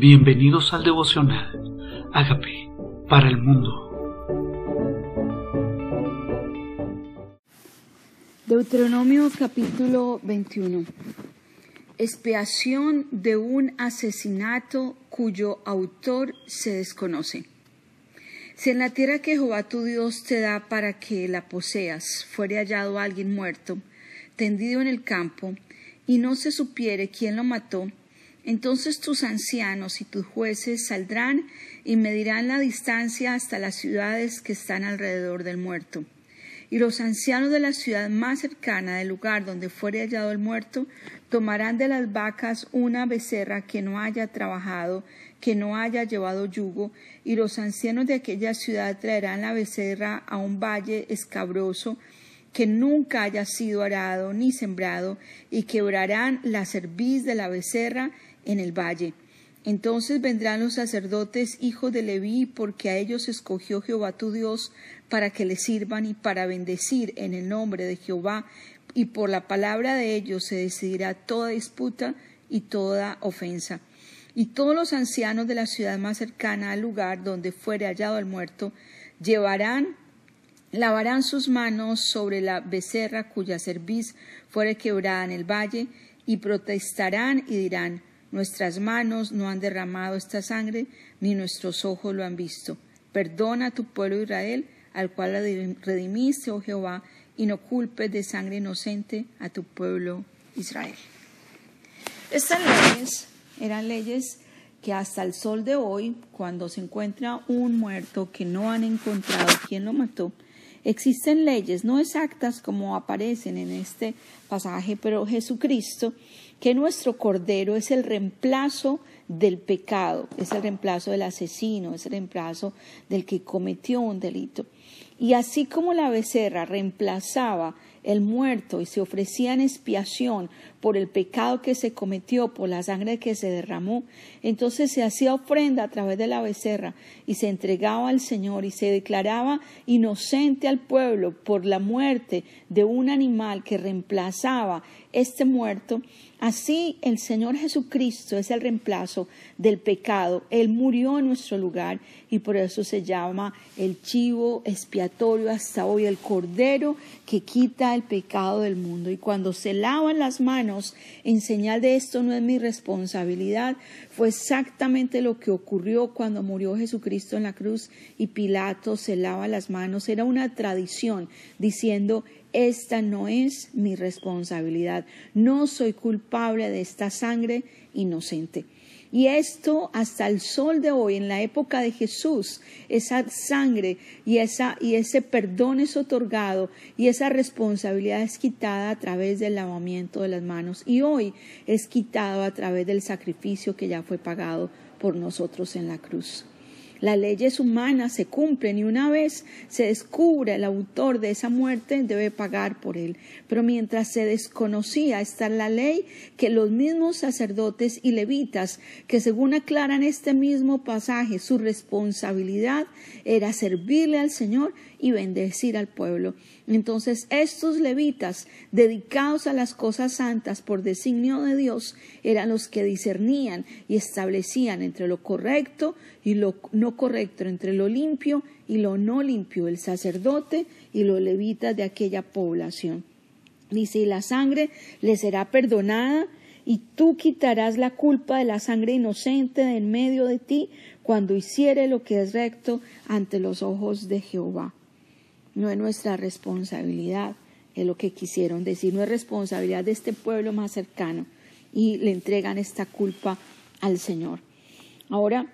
Bienvenidos al devocional. Hágame para el mundo. Deuteronomio capítulo 21. Expiación de un asesinato cuyo autor se desconoce. Si en la tierra que Jehová tu Dios te da para que la poseas fuere hallado alguien muerto, tendido en el campo, y no se supiere quién lo mató, entonces tus ancianos y tus jueces saldrán y medirán la distancia hasta las ciudades que están alrededor del muerto. Y los ancianos de la ciudad más cercana del lugar donde fuere hallado el muerto tomarán de las vacas una becerra que no haya trabajado, que no haya llevado yugo, y los ancianos de aquella ciudad traerán la becerra a un valle escabroso que nunca haya sido arado ni sembrado, y quebrarán la cerviz de la becerra en el valle. Entonces vendrán los sacerdotes hijos de Leví, porque a ellos escogió Jehová tu Dios para que le sirvan y para bendecir en el nombre de Jehová, y por la palabra de ellos se decidirá toda disputa y toda ofensa. Y todos los ancianos de la ciudad más cercana al lugar donde fuere hallado el muerto llevarán lavarán sus manos sobre la becerra cuya cerviz fuere quebrada en el valle, y protestarán y dirán Nuestras manos no han derramado esta sangre, ni nuestros ojos lo han visto. Perdona a tu pueblo Israel, al cual redimiste, oh Jehová, y no culpes de sangre inocente a tu pueblo Israel. Estas leyes eran leyes que hasta el sol de hoy, cuando se encuentra un muerto que no han encontrado quién lo mató, existen leyes no exactas como aparecen en este pasaje, pero Jesucristo que nuestro Cordero es el reemplazo del pecado, es el reemplazo del asesino, es el reemplazo del que cometió un delito. Y así como la becerra reemplazaba el muerto y se ofrecía en expiación por el pecado que se cometió, por la sangre que se derramó, entonces se hacía ofrenda a través de la becerra y se entregaba al Señor y se declaraba inocente al pueblo por la muerte de un animal que reemplazaba este muerto. Así el Señor Jesucristo es el reemplazo del pecado. Él murió en nuestro lugar y por eso se llama el chivo expiatorio hasta hoy, el cordero que quita el pecado del mundo. Y cuando se lavan las manos en señal de esto no es mi responsabilidad, fue exactamente lo que ocurrió cuando murió Jesucristo en la cruz y Pilato se lava las manos. Era una tradición diciendo esta no es mi responsabilidad. No soy culpable de esta sangre inocente. Y esto hasta el sol de hoy, en la época de Jesús, esa sangre y, esa, y ese perdón es otorgado y esa responsabilidad es quitada a través del lavamiento de las manos. Y hoy es quitado a través del sacrificio que ya fue pagado por nosotros en la cruz. Las leyes humanas se cumplen y una vez se descubre el autor de esa muerte debe pagar por él. Pero mientras se desconocía está la ley que los mismos sacerdotes y levitas, que según aclaran este mismo pasaje, su responsabilidad era servirle al Señor y bendecir al pueblo. Entonces estos levitas, dedicados a las cosas santas por designio de Dios, eran los que discernían y establecían entre lo correcto y lo no correcto, entre lo limpio y lo no limpio, el sacerdote y los levitas de aquella población. Dice, y la sangre le será perdonada y tú quitarás la culpa de la sangre inocente de en medio de ti cuando hiciere lo que es recto ante los ojos de Jehová no es nuestra responsabilidad, es lo que quisieron decir, no es responsabilidad de este pueblo más cercano y le entregan esta culpa al Señor. Ahora,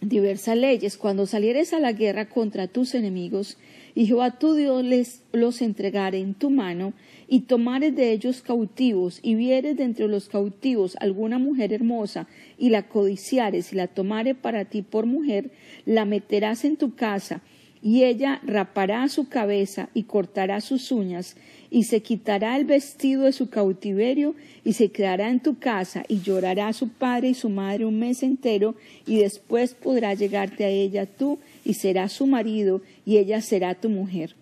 diversas leyes, cuando salieres a la guerra contra tus enemigos, y Jehová tu Dios les los entregare en tu mano, y tomares de ellos cautivos, y vieres de entre los cautivos alguna mujer hermosa, y la codiciares, y la tomare para ti por mujer, la meterás en tu casa, y ella rapará su cabeza y cortará sus uñas, y se quitará el vestido de su cautiverio, y se quedará en tu casa, y llorará su padre y su madre un mes entero, y después podrá llegarte a ella tú, y será su marido, y ella será tu mujer.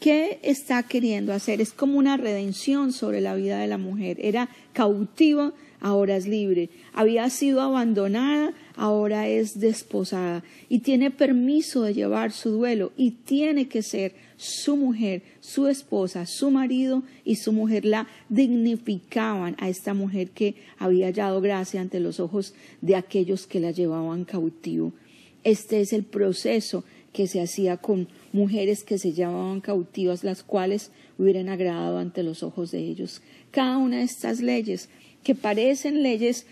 ¿Qué está queriendo hacer? Es como una redención sobre la vida de la mujer. Era cautiva ahora es libre. Había sido abandonada, ahora es desposada. Y tiene permiso de llevar su duelo y tiene que ser su mujer, su esposa, su marido y su mujer la dignificaban a esta mujer que había hallado gracia ante los ojos de aquellos que la llevaban cautivo. Este es el proceso que se hacía con mujeres que se llamaban cautivas, las cuales hubieran agradado ante los ojos de ellos. Cada una de estas leyes, que parecen leyes,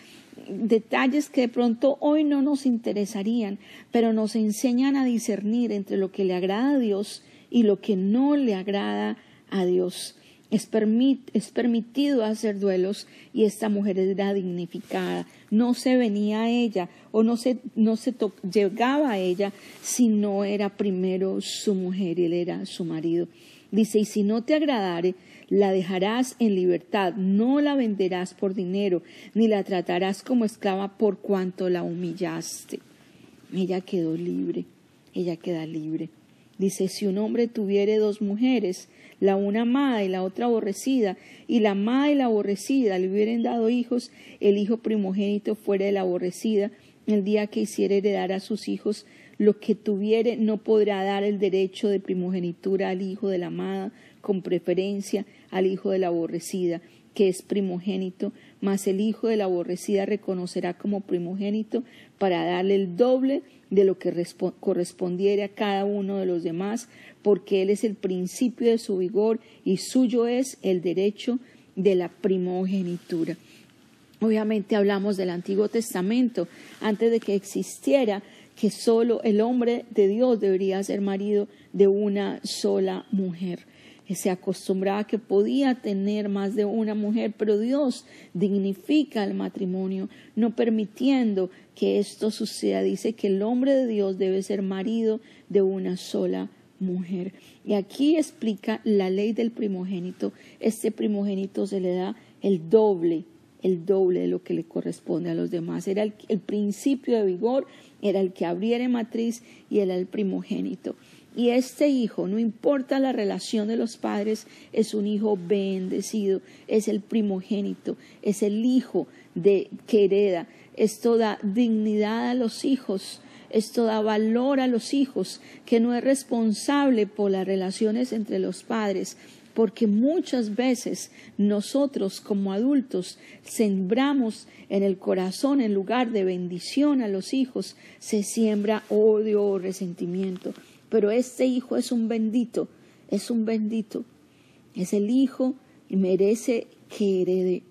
detalles que de pronto hoy no nos interesarían, pero nos enseñan a discernir entre lo que le agrada a Dios y lo que no le agrada a Dios. Es, permitido hacer duelos y esta mujer era dignificada. No se venía a ella o no se, no se llegaba a ella si no era primero su mujer él era su marido. Dice, y si no te agradare, la dejarás en libertad, no la venderás por dinero, ni la tratarás como esclava por cuanto la humillaste. Ella quedó libre, ella queda libre. Dice, si un hombre tuviere dos mujeres, la una amada y la otra aborrecida, y la amada y la aborrecida le hubieran dado hijos, el hijo primogénito fuera de la aborrecida, el día que hiciere heredar a sus hijos lo que tuviere, no podrá dar el derecho de primogenitura al hijo de la amada, con preferencia al hijo de la aborrecida, que es primogénito, mas el hijo de la aborrecida reconocerá como primogénito para darle el doble de lo que correspondiere a cada uno de los demás, porque él es el principio de su vigor y suyo es el derecho de la primogenitura. Obviamente hablamos del Antiguo Testamento, antes de que existiera que solo el hombre de Dios debería ser marido de una sola mujer se acostumbraba que podía tener más de una mujer, pero Dios dignifica el matrimonio, no permitiendo que esto suceda. Dice que el hombre de Dios debe ser marido de una sola mujer. Y aquí explica la ley del primogénito. Este primogénito se le da el doble, el doble de lo que le corresponde a los demás. Era el, el principio de vigor, era el que abriera matriz y era el primogénito. Y este hijo, no importa la relación de los padres, es un hijo bendecido, es el primogénito, es el hijo de que hereda. Esto da dignidad a los hijos, esto da valor a los hijos, que no es responsable por las relaciones entre los padres, porque muchas veces nosotros como adultos sembramos en el corazón, en lugar de bendición a los hijos, se siembra odio o resentimiento pero este hijo es un bendito, es un bendito, es el hijo y merece que herede,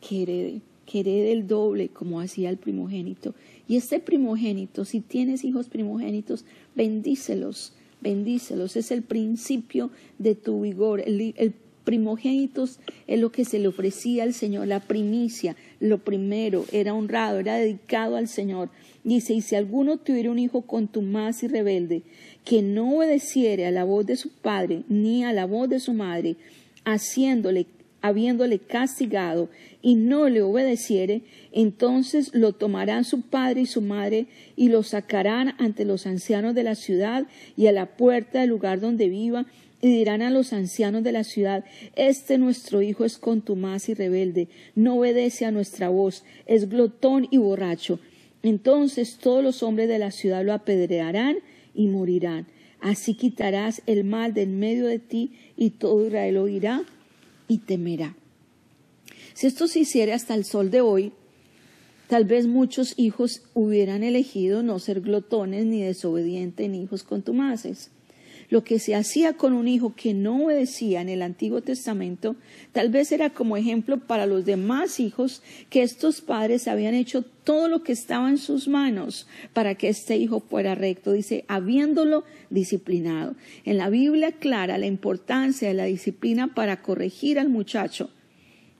que herede, que herede el doble como hacía el primogénito. Y este primogénito, si tienes hijos primogénitos, bendícelos, bendícelos, es el principio de tu vigor, el, el primogénitos es lo que se le ofrecía al Señor, la primicia, lo primero, era honrado, era dedicado al Señor. Dice, y si alguno tuviera un hijo contumaz y rebelde, que no obedeciere a la voz de su padre ni a la voz de su madre, haciéndole, habiéndole castigado y no le obedeciere, entonces lo tomarán su padre y su madre y lo sacarán ante los ancianos de la ciudad y a la puerta del lugar donde viva y dirán a los ancianos de la ciudad, este nuestro hijo es contumaz y rebelde, no obedece a nuestra voz, es glotón y borracho. Entonces todos los hombres de la ciudad lo apedrearán y morirán. Así quitarás el mal del medio de ti y todo Israel oirá y temerá. Si esto se hiciera hasta el sol de hoy, tal vez muchos hijos hubieran elegido no ser glotones ni desobedientes ni hijos contumaces lo que se hacía con un hijo que no obedecía en el Antiguo Testamento, tal vez era como ejemplo para los demás hijos que estos padres habían hecho todo lo que estaba en sus manos para que este hijo fuera recto, dice, habiéndolo disciplinado. En la Biblia clara la importancia de la disciplina para corregir al muchacho.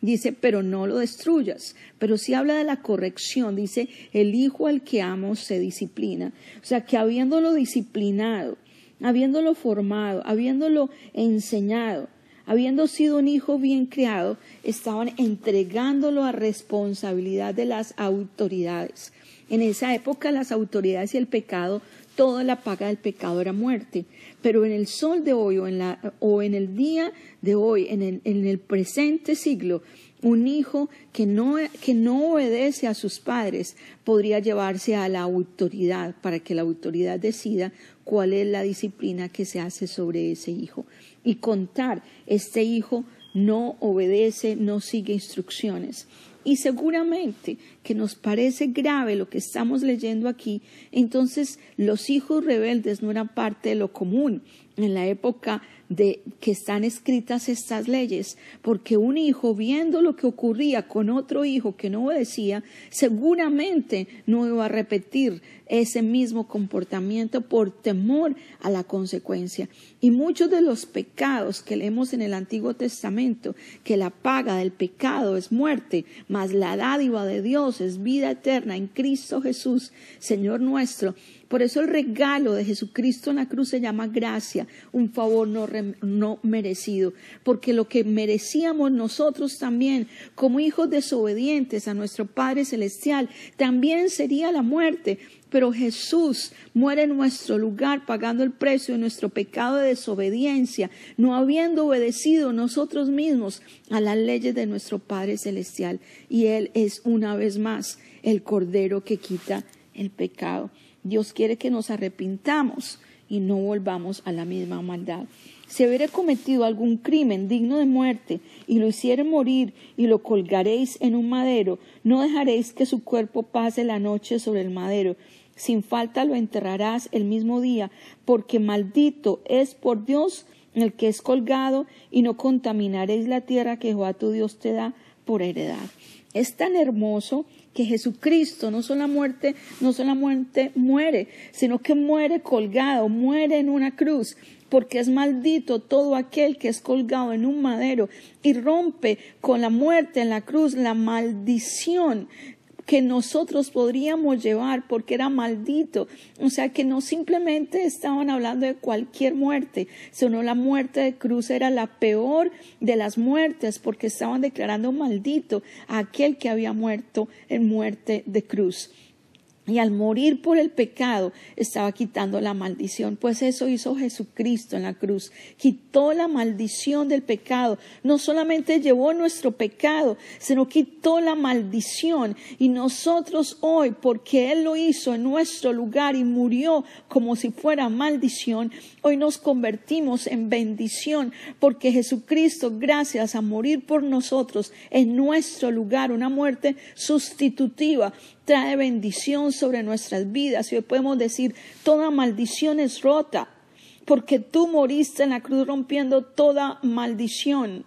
Dice, pero no lo destruyas. Pero si habla de la corrección, dice, el hijo al que amo se disciplina. O sea, que habiéndolo disciplinado, habiéndolo formado, habiéndolo enseñado, habiendo sido un hijo bien criado, estaban entregándolo a responsabilidad de las autoridades. En esa época las autoridades y el pecado, toda la paga del pecado era muerte. Pero en el sol de hoy o en, la, o en el día de hoy, en el, en el presente siglo, Un hijo que no, que no obedece a sus padres podría llevarse a la autoridad para que la autoridad decida cuál es la disciplina que se hace sobre ese hijo. Y contar, este hijo no obedece, no sigue instrucciones. Y seguramente que nos parece grave lo que estamos leyendo aquí, entonces los hijos rebeldes no eran parte de lo común en la época de que están escritas estas leyes, porque un hijo viendo lo que ocurría con otro hijo que no obedecía, seguramente no iba a repetir ese mismo comportamiento por temor a la consecuencia. Y muchos de los pecados que leemos en el Antiguo Testamento, que la paga del pecado es muerte, mas la dádiva de Dios es vida eterna en Cristo Jesús, Señor nuestro, por eso el regalo de Jesucristo en la cruz se llama gracia, un favor no, no, merecido, porque lo que merecíamos nosotros también, como hijos desobedientes a nuestro Padre Celestial, también sería la muerte. Pero Jesús muere en nuestro lugar pagando el precio de nuestro pecado de desobediencia, no habiendo obedecido nosotros mismos a las leyes de nuestro Padre Celestial. Y Él es una vez más el Cordero que quita el pecado. Dios quiere que nos arrepintamos y no volvamos a la misma maldad. Si hubiera cometido algún crimen digno de muerte y lo hiciere morir y lo colgaréis en un madero, no dejaréis que su cuerpo pase la noche sobre el madero. Sin falta lo enterrarás el mismo día, porque maldito es por Dios el que es colgado, y no contaminaréis la tierra que Jehová tu Dios te da por heredad. Es tan hermoso que Jesucristo no solo muerte, no solamente muere, sino que muere colgado, muere en una cruz, porque es maldito todo aquel que es colgado en un madero y rompe con la muerte en la cruz la maldición que nosotros podríamos llevar porque era maldito. O sea que no simplemente estaban hablando de cualquier muerte, sino la muerte de cruz era la peor de las muertes porque estaban declarando maldito a aquel que había muerto en muerte de cruz. Y al morir por el pecado estaba quitando la maldición, pues eso hizo Jesucristo en la cruz. Quitó la maldición del pecado. No solamente llevó nuestro pecado, sino quitó la maldición. Y nosotros hoy, porque Él lo hizo en nuestro lugar y murió como si fuera maldición, hoy nos convertimos en bendición, porque Jesucristo, gracias a morir por nosotros en nuestro lugar, una muerte sustitutiva, trae bendición sobre nuestras vidas. Y hoy podemos decir, toda maldición es rota, porque tú moriste en la cruz rompiendo toda maldición.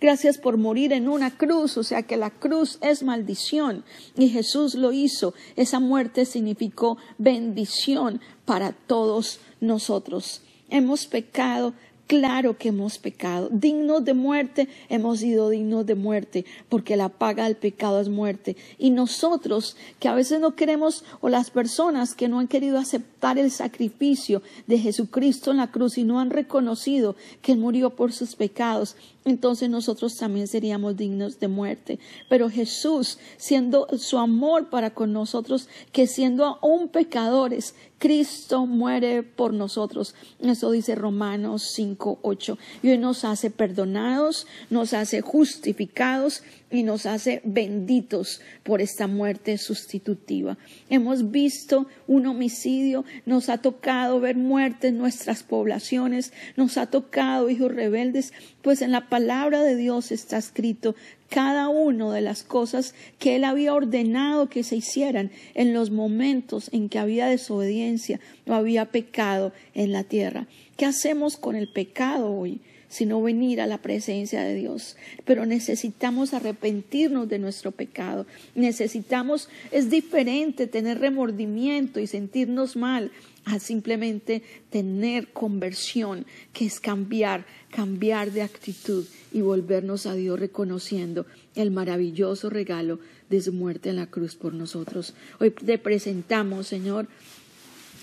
Gracias por morir en una cruz, o sea que la cruz es maldición y Jesús lo hizo. Esa muerte significó bendición para todos nosotros. Hemos pecado, Claro que hemos pecado. Dignos de muerte, hemos sido dignos de muerte, porque la paga del pecado es muerte. Y nosotros, que a veces no queremos, o las personas que no han querido aceptar el sacrificio de Jesucristo en la cruz y no han reconocido que Él murió por sus pecados, entonces nosotros también seríamos dignos de muerte. Pero Jesús, siendo su amor para con nosotros, que siendo aún pecadores, Cristo muere por nosotros. Eso dice Romanos 5, 8. Y hoy nos hace perdonados, nos hace justificados y nos hace benditos por esta muerte sustitutiva. Hemos visto un homicidio, nos ha tocado ver muerte en nuestras poblaciones, nos ha tocado hijos rebeldes, pues en la palabra de Dios está escrito cada una de las cosas que Él había ordenado que se hicieran en los momentos en que había desobediencia o había pecado en la tierra. ¿Qué hacemos con el pecado hoy? Sino venir a la presencia de Dios. Pero necesitamos arrepentirnos de nuestro pecado. Necesitamos, es diferente tener remordimiento y sentirnos mal a simplemente tener conversión, que es cambiar, cambiar de actitud y volvernos a Dios reconociendo el maravilloso regalo de su muerte en la cruz por nosotros. Hoy te presentamos, Señor,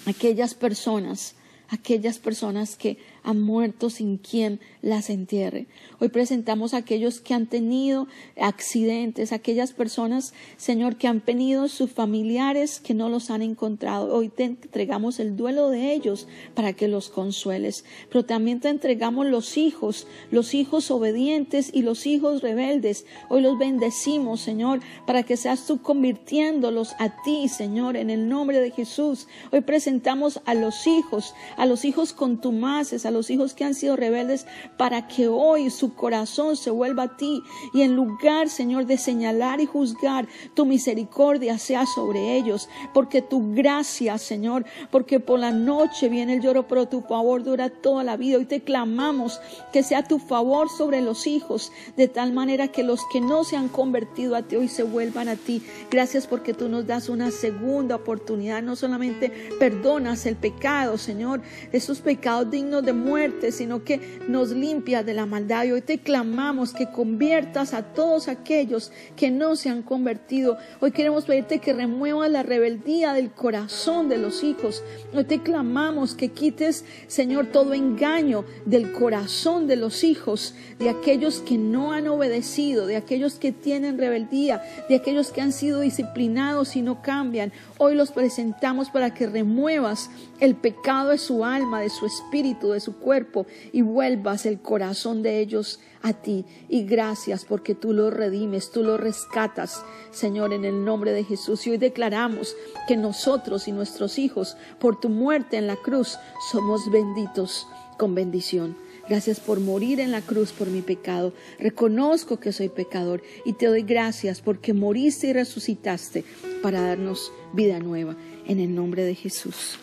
aquellas personas, aquellas personas que han muerto sin quien las entierre. Hoy presentamos a aquellos que han tenido accidentes, aquellas personas, Señor, que han venido sus familiares que no los han encontrado. Hoy te entregamos el duelo de ellos para que los consueles. Pero también te entregamos los hijos, los hijos obedientes y los hijos rebeldes. Hoy los bendecimos, Señor, para que seas tú convirtiéndolos a ti, Señor, en el nombre de Jesús. Hoy presentamos a los hijos, a los hijos contumaces, a los hijos que han sido rebeldes, para que hoy su corazón se vuelva a ti y en lugar, Señor, de señalar y juzgar, tu misericordia sea sobre ellos, porque tu gracia, Señor, porque por la noche viene el lloro, pero tu favor dura toda la vida. Hoy te clamamos que sea tu favor sobre los hijos, de tal manera que los que no se han convertido a ti hoy se vuelvan a ti. Gracias porque tú nos das una segunda oportunidad, no solamente perdonas el pecado, Señor, esos pecados dignos de muerte, sino que nos limpia de la maldad. Y hoy te clamamos que conviertas a todos aquellos que no se han convertido. Hoy queremos pedirte que remuevas la rebeldía del corazón de los hijos. Hoy te clamamos que quites, Señor, todo engaño del corazón de los hijos, de aquellos que no han obedecido, de aquellos que tienen rebeldía, de aquellos que han sido disciplinados y no cambian. Hoy los presentamos para que remuevas el pecado de su alma, de su espíritu, de su cuerpo y vuelvas el corazón de ellos a ti. Y gracias porque tú los redimes, tú los rescatas, Señor, en el nombre de Jesús. Y hoy declaramos que nosotros y nuestros hijos, por tu muerte en la cruz, somos benditos con bendición. Gracias por morir en la cruz por mi pecado. Reconozco que soy pecador y te doy gracias porque moriste y resucitaste para darnos vida nueva. En el nombre de Jesús.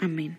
Amén.